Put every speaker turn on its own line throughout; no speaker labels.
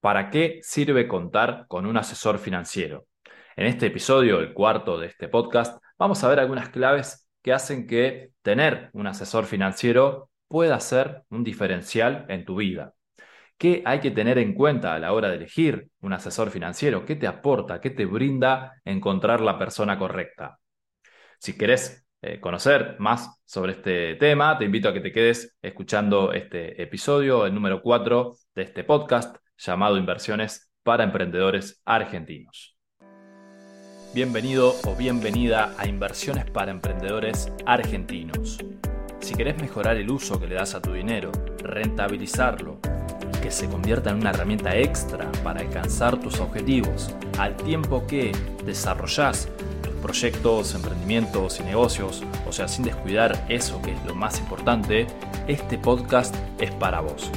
¿Para qué sirve contar con un asesor financiero? En este episodio, el cuarto de este podcast, vamos a ver algunas claves que hacen que tener un asesor financiero pueda ser un diferencial en tu vida. ¿Qué hay que tener en cuenta a la hora de elegir un asesor financiero? ¿Qué te aporta? ¿Qué te brinda encontrar la persona correcta? Si querés eh, conocer más sobre este tema, te invito a que te quedes escuchando este episodio, el número 4 de este podcast llamado Inversiones para Emprendedores Argentinos. Bienvenido o bienvenida a Inversiones para Emprendedores Argentinos. Si querés mejorar el uso que le das a tu dinero, rentabilizarlo que se convierta en una herramienta extra para alcanzar tus objetivos, al tiempo que desarrollás tus proyectos, emprendimientos y negocios, o sea, sin descuidar eso que es lo más importante, este podcast es para vos.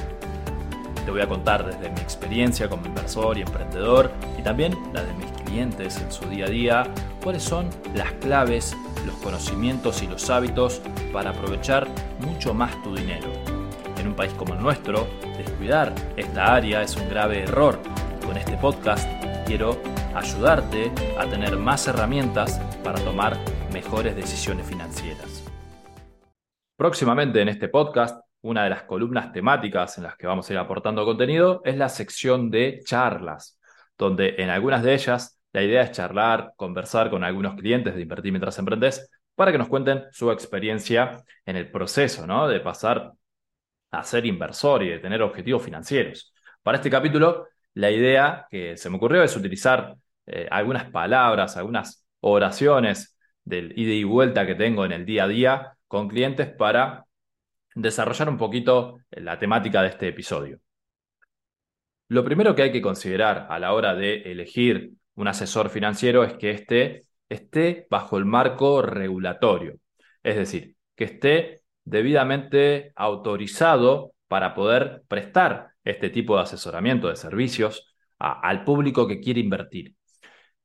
Te voy a contar desde mi experiencia como inversor y emprendedor y también la de mis clientes en su día a día, cuáles son las claves, los conocimientos y los hábitos para aprovechar mucho más tu dinero. En un país como el nuestro, descuidar esta área es un grave error. Con este podcast quiero ayudarte a tener más herramientas para tomar mejores decisiones financieras. Próximamente en este podcast una de las columnas temáticas en las que vamos a ir aportando contenido es la sección de charlas, donde en algunas de ellas la idea es charlar, conversar con algunos clientes de Invertir mientras emprendes para que nos cuenten su experiencia en el proceso ¿no? de pasar a ser inversor y de tener objetivos financieros. Para este capítulo, la idea que se me ocurrió es utilizar eh, algunas palabras, algunas oraciones del ida y vuelta que tengo en el día a día con clientes para desarrollar un poquito la temática de este episodio. Lo primero que hay que considerar a la hora de elegir un asesor financiero es que éste esté bajo el marco regulatorio, es decir, que esté debidamente autorizado para poder prestar este tipo de asesoramiento de servicios al público que quiere invertir.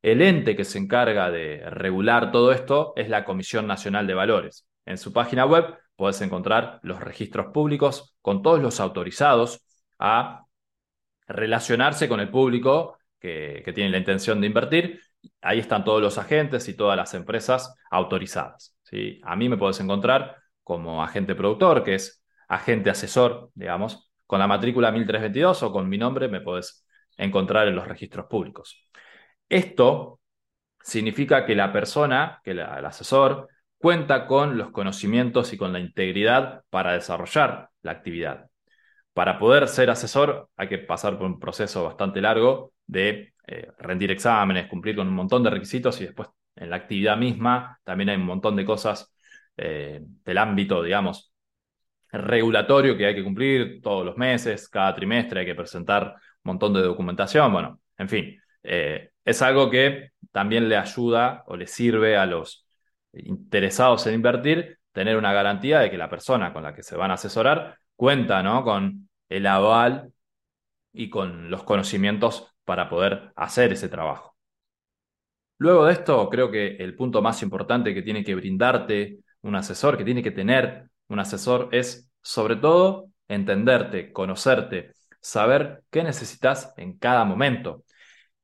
El ente que se encarga de regular todo esto es la Comisión Nacional de Valores. En su página web Puedes encontrar los registros públicos con todos los autorizados a relacionarse con el público que, tiene la intención de invertir. Ahí están todos los agentes y todas las empresas autorizadas. ¿sí? A mí me puedes encontrar como agente productor, que es agente asesor, digamos, con la matrícula 1322 o con mi nombre me puedes encontrar en los registros públicos. Esto significa que la persona, que el asesor, cuenta con los conocimientos y con la integridad para desarrollar la actividad. Para poder ser asesor hay que pasar por un proceso bastante largo de eh, rendir exámenes, cumplir con un montón de requisitos y después en la actividad misma también hay un montón de cosas eh, del ámbito, digamos, regulatorio que hay que cumplir todos los meses, cada trimestre hay que presentar un montón de documentación, bueno, en fin, eh, es algo que también le ayuda o le sirve a los interesados en invertir, tener una garantía de que la persona con la que se van a asesorar cuenta ¿no? con el aval y con los conocimientos para poder hacer ese trabajo. Luego de esto, creo que el punto más importante que tiene que brindarte un asesor, que tiene que tener un asesor, es sobre todo entenderte, conocerte, saber qué necesitas en cada momento.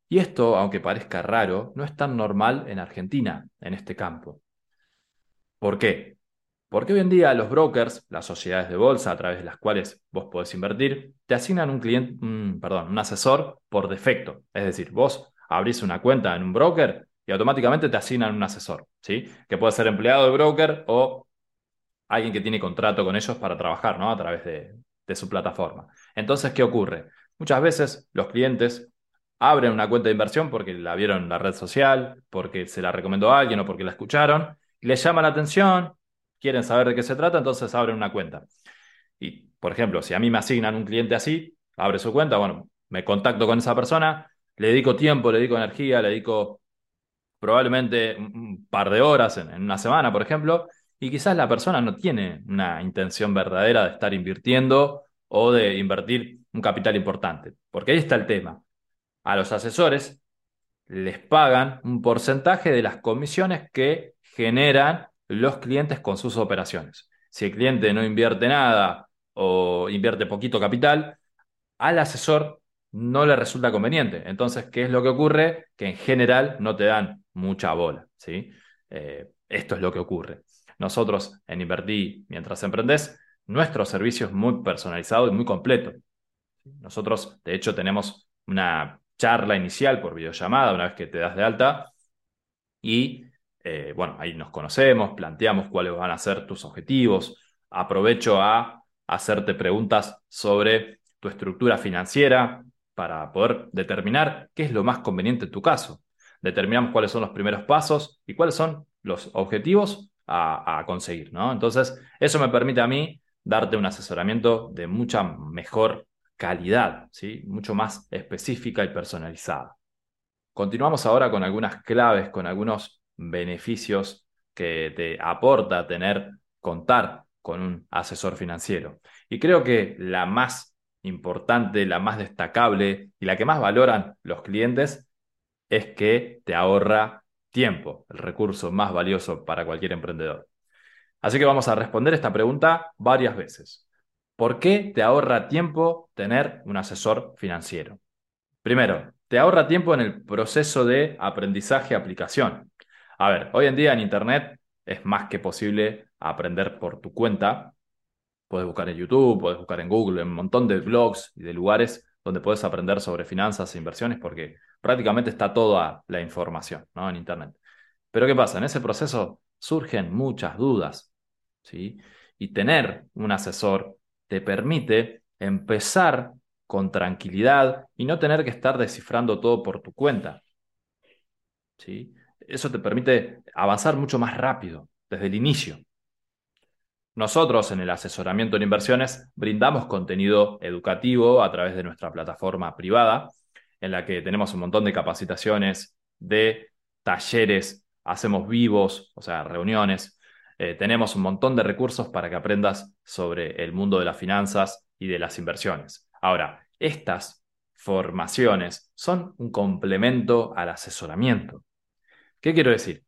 Y esto, aunque parezca raro, no es tan normal en Argentina, en este campo. ¿Por qué? Porque hoy en día los brokers, las sociedades de bolsa a través de las cuales vos podés invertir, te asignan un cliente, perdón, un asesor por defecto. Es decir, vos abrís una cuenta en un broker y automáticamente te asignan un asesor, ¿sí? Que puede ser empleado del broker o alguien que tiene contrato con ellos para trabajar, ¿no? A través de, de su plataforma. Entonces, ¿qué ocurre? Muchas veces los clientes abren una cuenta de inversión porque la vieron en la red social, porque se la recomendó a alguien o porque la escucharon les llama la atención, quieren saber de qué se trata, entonces abren una cuenta. Y, por ejemplo, si a mí me asignan un cliente así, abre su cuenta, bueno, me contacto con esa persona, le dedico tiempo, le dedico energía, le dedico probablemente un par de horas en, una semana, por ejemplo, y quizás la persona no tiene una intención verdadera de estar invirtiendo o de invertir un capital importante. Porque ahí está el tema. A los asesores les pagan un porcentaje de las comisiones que generan los clientes con sus operaciones. Si el cliente no invierte nada o invierte poquito capital, al asesor no le resulta conveniente. Entonces, ¿qué es lo que ocurre? Que en general no te dan mucha bola, ¿sí? Eh, esto es lo que ocurre. Nosotros en Invertí mientras emprendés, nuestro servicio es muy personalizado y muy completo. Nosotros, de hecho, tenemos una charla inicial por videollamada una vez que te das de alta y, eh, bueno, ahí nos conocemos, planteamos cuáles van a ser tus objetivos. Aprovecho a hacerte preguntas sobre tu estructura financiera para poder determinar qué es lo más conveniente en tu caso. Determinamos cuáles son los primeros pasos y cuáles son los objetivos a, conseguir, ¿no? Entonces, eso me permite a mí darte un asesoramiento de mucha mejor calidad, ¿sí? Mucho más específica y personalizada. Continuamos ahora con algunas claves, con algunos beneficios que te aporta tener, contar con un asesor financiero. Y creo que la más importante, la más destacable y la que más valoran los clientes es que te ahorra tiempo, el recurso más valioso para cualquier emprendedor. Así que vamos a responder esta pregunta varias veces. ¿Por qué te ahorra tiempo tener un asesor financiero? Primero, te ahorra tiempo en el proceso de aprendizaje-aplicación. A ver, hoy en día en Internet es más que posible aprender por tu cuenta. Puedes buscar en YouTube, puedes buscar en Google, en un montón de blogs y de lugares donde puedes aprender sobre finanzas e inversiones porque prácticamente está toda la información ¿no? en Internet. Pero ¿qué pasa? En ese proceso surgen muchas dudas. ¿sí? Y tener un asesor te permite empezar con tranquilidad y no tener que estar descifrando todo por tu cuenta. ¿sí? Eso te permite avanzar mucho más rápido desde el inicio. Nosotros en el asesoramiento en inversiones brindamos contenido educativo a través de nuestra plataforma privada, en la que tenemos un montón de capacitaciones, de talleres, hacemos vivos, o sea, reuniones. Eh, tenemos un montón de recursos para que aprendas sobre el mundo de las finanzas y de las inversiones. Ahora, estas formaciones son un complemento al asesoramiento. ¿Qué quiero decir?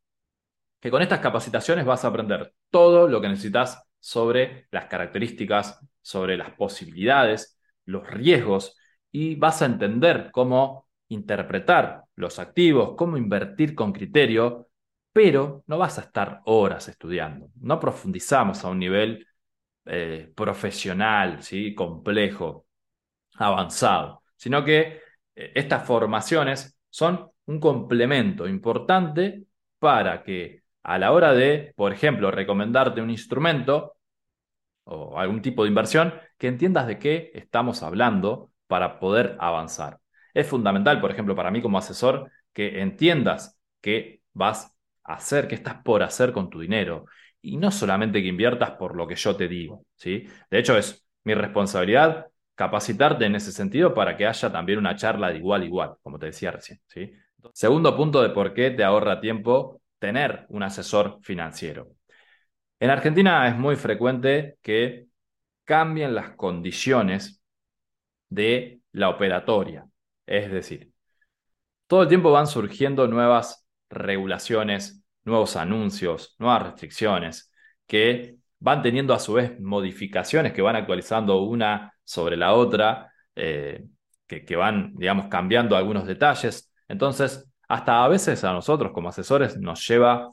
Que con estas capacitaciones vas a aprender todo lo que necesitas sobre las características, sobre las posibilidades, los riesgos y vas a entender cómo interpretar los activos, cómo invertir con criterio, pero no vas a estar horas estudiando. No profundizamos a un nivel eh, profesional, ¿sí? complejo, avanzado, sino que eh, estas formaciones son un complemento importante para que a la hora de, por ejemplo, recomendarte un instrumento o algún tipo de inversión, que entiendas de qué estamos hablando para poder avanzar. Es fundamental, por ejemplo, para mí como asesor, que entiendas qué vas a hacer, qué estás por hacer con tu dinero. Y no solamente que inviertas por lo que yo te digo. ¿sí? De hecho, es mi responsabilidad capacitarte en ese sentido para que haya también una charla de igual a igual, como te decía recién. ¿sí? Segundo punto de por qué te ahorra tiempo tener un asesor financiero. En Argentina es muy frecuente que cambien las condiciones de la operatoria. Es decir, todo el tiempo van surgiendo nuevas regulaciones, nuevos anuncios, nuevas restricciones que van teniendo a su vez modificaciones que van actualizando una sobre la otra, eh, que, que van, digamos, cambiando algunos detalles. Entonces, hasta a veces a nosotros como asesores nos lleva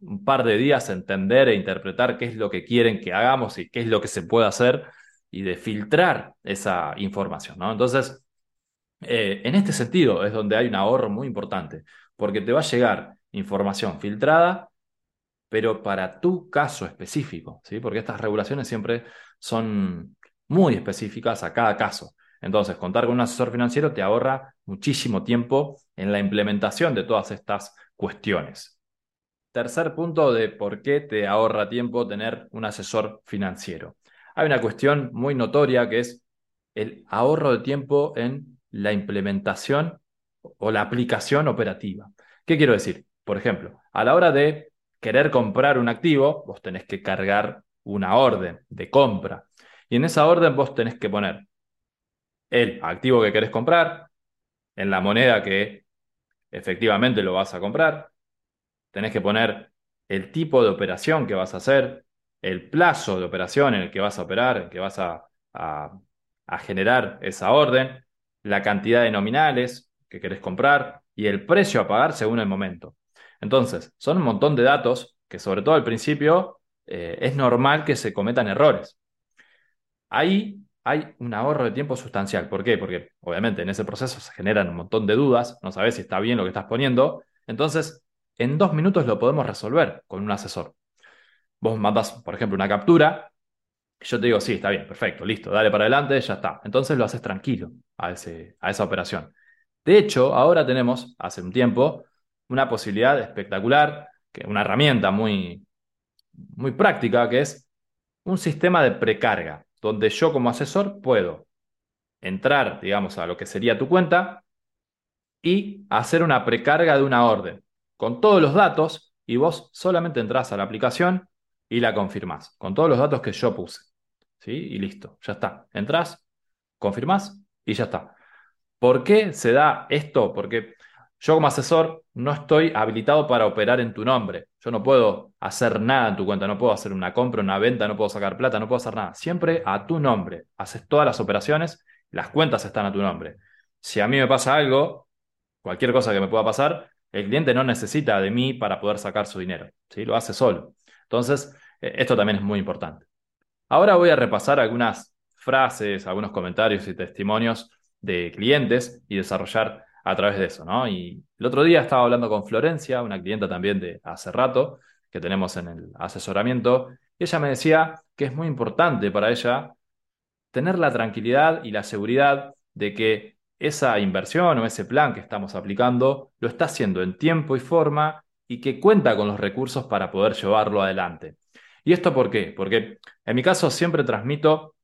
un par de días entender e interpretar qué es lo que quieren que hagamos y qué es lo que se puede hacer y de filtrar esa información. ¿no? Entonces, eh, en este sentido es donde hay un ahorro muy importante, porque te va a llegar información filtrada, pero para tu caso específico, ¿sí? porque estas regulaciones siempre son muy específicas a cada caso. Entonces, contar con un asesor financiero te ahorra muchísimo tiempo en la implementación de todas estas cuestiones. Tercer punto de por qué te ahorra tiempo tener un asesor financiero. Hay una cuestión muy notoria que es el ahorro de tiempo en la implementación o la aplicación operativa. ¿Qué quiero decir? Por ejemplo, a la hora de querer comprar un activo, vos tenés que cargar una orden de compra. Y en esa orden vos tenés que poner el activo que querés comprar, en la moneda que efectivamente lo vas a comprar, tenés que poner el tipo de operación que vas a hacer, el plazo de operación en el que vas a operar, en el que vas a, generar esa orden, la cantidad de nominales que querés comprar y el precio a pagar según el momento. Entonces, son un montón de datos que sobre todo al principio eh, es normal que se cometan errores. Ahí hay un ahorro de tiempo sustancial. ¿Por qué? Porque obviamente en ese proceso se generan un montón de dudas, no sabes si está bien lo que estás poniendo. Entonces, en dos minutos lo podemos resolver con un asesor. Vos mandas, por ejemplo, una captura, yo te digo, sí, está bien, perfecto, listo, dale para adelante, ya está. Entonces lo haces tranquilo a, ese, a esa operación. De hecho, ahora tenemos, hace un tiempo, una posibilidad espectacular, que una herramienta muy, muy práctica, que es un sistema de precarga, donde yo como asesor puedo entrar, digamos, a lo que sería tu cuenta y hacer una precarga de una orden con todos los datos y vos solamente entras a la aplicación y la confirmás con todos los datos que yo puse. ¿Sí? Y listo, ya está. Entrás, confirmás y ya está. ¿Por qué se da esto? Porque yo como asesor no estoy habilitado para operar en tu nombre. Yo no puedo hacer nada en tu cuenta, no puedo hacer una compra, una venta, no puedo sacar plata, no puedo hacer nada. Siempre a tu nombre. Haces todas las operaciones, las cuentas están a tu nombre. Si a mí me pasa algo, cualquier cosa que me pueda pasar, el cliente no necesita de mí para poder sacar su dinero, ¿sí? Lo hace solo. Entonces, eh, esto también es muy importante. Ahora voy a repasar algunas frases, algunos comentarios y testimonios de clientes y desarrollar a través de eso, ¿no? Y el otro día estaba hablando con Florencia, una clienta también de hace rato que tenemos en el asesoramiento, y ella me decía que es muy importante para ella tener la tranquilidad y la seguridad de que esa inversión o ese plan que estamos aplicando lo está haciendo en tiempo y forma y que cuenta con los recursos para poder llevarlo adelante. ¿Y esto por qué? Porque en mi caso siempre transmito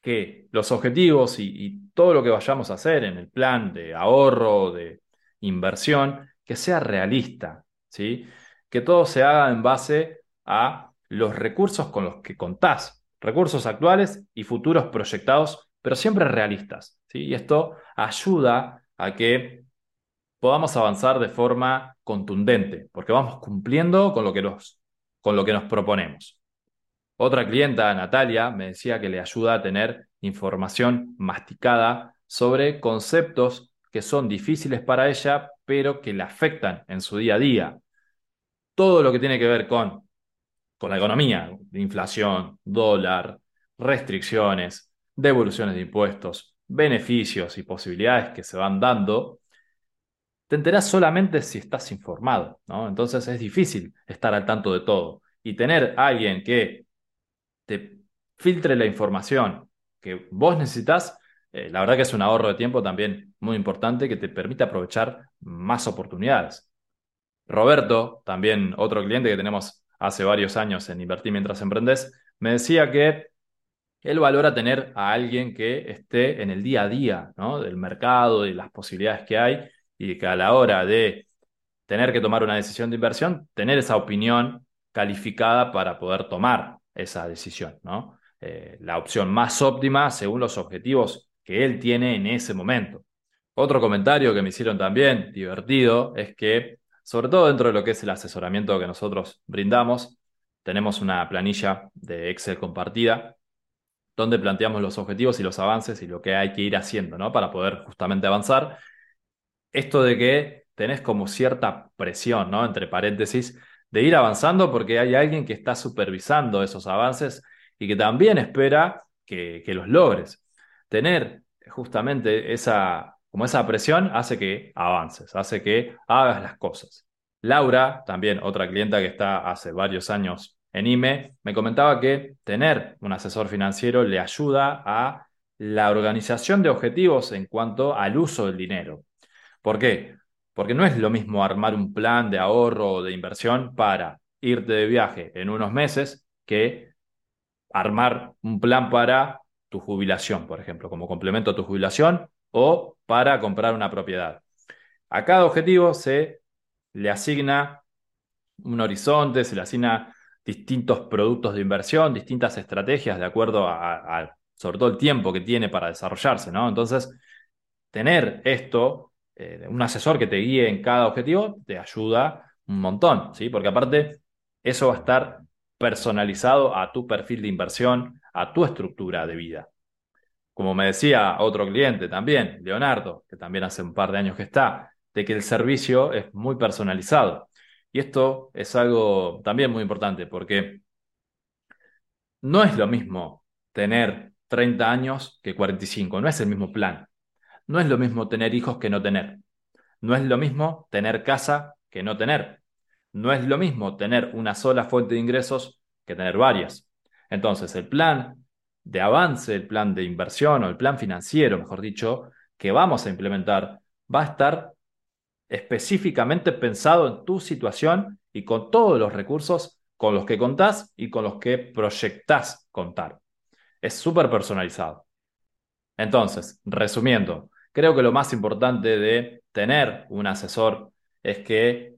que los objetivos y, todo lo que vayamos a hacer en el plan de ahorro, de inversión, que sea realista, ¿sí? Que todo se haga en base a los recursos con los que contás, recursos actuales y futuros proyectados, pero siempre realistas, ¿sí? Y esto ayuda a que podamos avanzar de forma contundente, porque vamos cumpliendo con lo que nos, con lo que nos proponemos. Otra clienta, Natalia, me decía que le ayuda a tener información masticada sobre conceptos que son difíciles para ella, pero que le afectan en su día a día. Todo lo que tiene que ver con, con la economía, inflación, dólar, restricciones, devoluciones de impuestos, beneficios y posibilidades que se van dando, te enterás solamente si estás informado, ¿no? Entonces es difícil estar al tanto de todo. Y tener a alguien que te filtre la información que vos necesitas, eh, la verdad que es un ahorro de tiempo también muy importante que te permite aprovechar más oportunidades. Roberto, también otro cliente que tenemos hace varios años en Invertir mientras emprendes, me decía que él valora tener a alguien que esté en el día a día ¿no? del mercado, y las posibilidades que hay, y que a la hora de tener que tomar una decisión de inversión, tener esa opinión calificada para poder tomar esa decisión, ¿no? Eh, la opción más óptima según los objetivos que él tiene en ese momento. Otro comentario que me hicieron también, divertido, es que, sobre todo dentro de lo que es el asesoramiento que nosotros brindamos, tenemos una planilla de Excel compartida donde planteamos los objetivos y los avances y lo que hay que ir haciendo, ¿no? Para poder justamente avanzar. Esto de que tenés como cierta presión, ¿no? Entre paréntesis, de ir avanzando porque hay alguien que está supervisando esos avances y que también espera que, los logres. Tener justamente esa, como esa presión hace que avances, hace que hagas las cosas. Laura, también otra clienta que está hace varios años en IME, me comentaba que tener un asesor financiero le ayuda a la organización de objetivos en cuanto al uso del dinero. ¿Por qué? Porque no es lo mismo armar un plan de ahorro o de inversión para irte de viaje en unos meses que armar un plan para tu jubilación, por ejemplo, como complemento a tu jubilación o para comprar una propiedad. A cada objetivo se le asigna un horizonte, se le asigna distintos productos de inversión, distintas estrategias de acuerdo a, sobre todo el tiempo que tiene para desarrollarse, ¿no? Entonces, tener esto eh, un asesor que te guíe en cada objetivo te ayuda un montón, ¿sí? Porque aparte, eso va a estar personalizado a tu perfil de inversión, a tu estructura de vida. como me decía otro cliente también, Leonardo, que también hace un par de años que está, de que el servicio es muy personalizado. Y esto es algo también muy importante porque no es lo mismo tener 30 años que 45, no es el mismo plan. No es lo mismo tener hijos que no tener. No es lo mismo tener casa que no tener. No es lo mismo tener una sola fuente de ingresos que tener varias. Entonces, el plan de avance, el plan de inversión o el plan financiero, mejor dicho, que vamos a implementar, va a estar específicamente pensado en tu situación y con todos los recursos con los que contás y con los que proyectás contar. Es súper personalizado. Entonces, resumiendo, creo que lo más importante de tener un asesor es que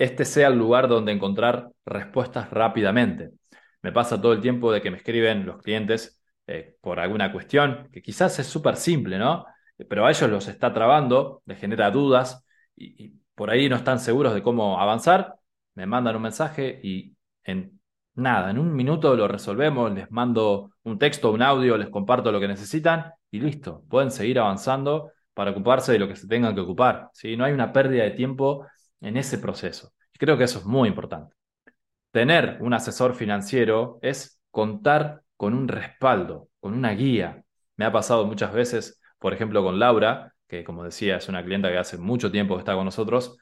este sea el lugar donde encontrar respuestas rápidamente. Me pasa todo el tiempo de que me escriben los clientes eh, por alguna cuestión que quizás es súper simple, ¿no? Pero a ellos los está trabando, les genera dudas y, y por ahí no están seguros de cómo avanzar me mandan un mensaje y en nada, en un minuto lo resolvemos, les mando un texto, un audio, les comparto lo que necesitan y listo, pueden seguir avanzando para ocuparse de lo que se tengan que ocupar. ¿sí? No hay una pérdida de tiempo en ese proceso. Y creo que eso es muy importante. Tener un asesor financiero es contar con un respaldo, con una guía. Me ha pasado muchas veces, por ejemplo, con Laura, que como decía es una clienta que hace mucho tiempo que está con nosotros,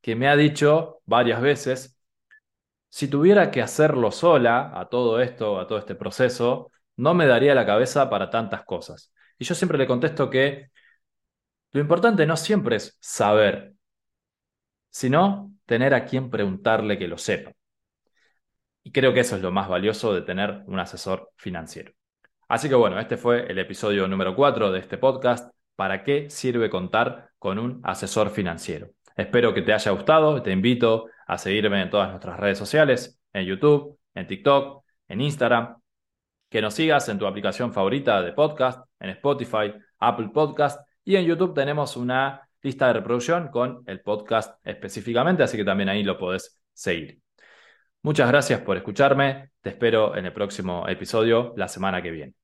que me ha dicho varias veces, si tuviera que hacerlo sola a todo esto, a todo este proceso, no me daría la cabeza para tantas cosas. Y yo siempre le contesto que lo importante no siempre es saber, sino tener a quien preguntarle que lo sepa. Y creo que eso es lo más valioso de tener un asesor financiero. Así que bueno, este fue el episodio número 4 de este podcast. ¿Para qué sirve contar con un asesor financiero? Espero que te haya gustado. Te invito a seguirme en todas nuestras redes sociales, en YouTube, en TikTok, en Instagram. Que nos sigas en tu aplicación favorita de podcast, en Spotify, Apple Podcast y en YouTube tenemos una lista de reproducción con el podcast específicamente, así que también ahí lo podés seguir. Muchas gracias por escucharme. Te espero en el próximo episodio la semana que viene.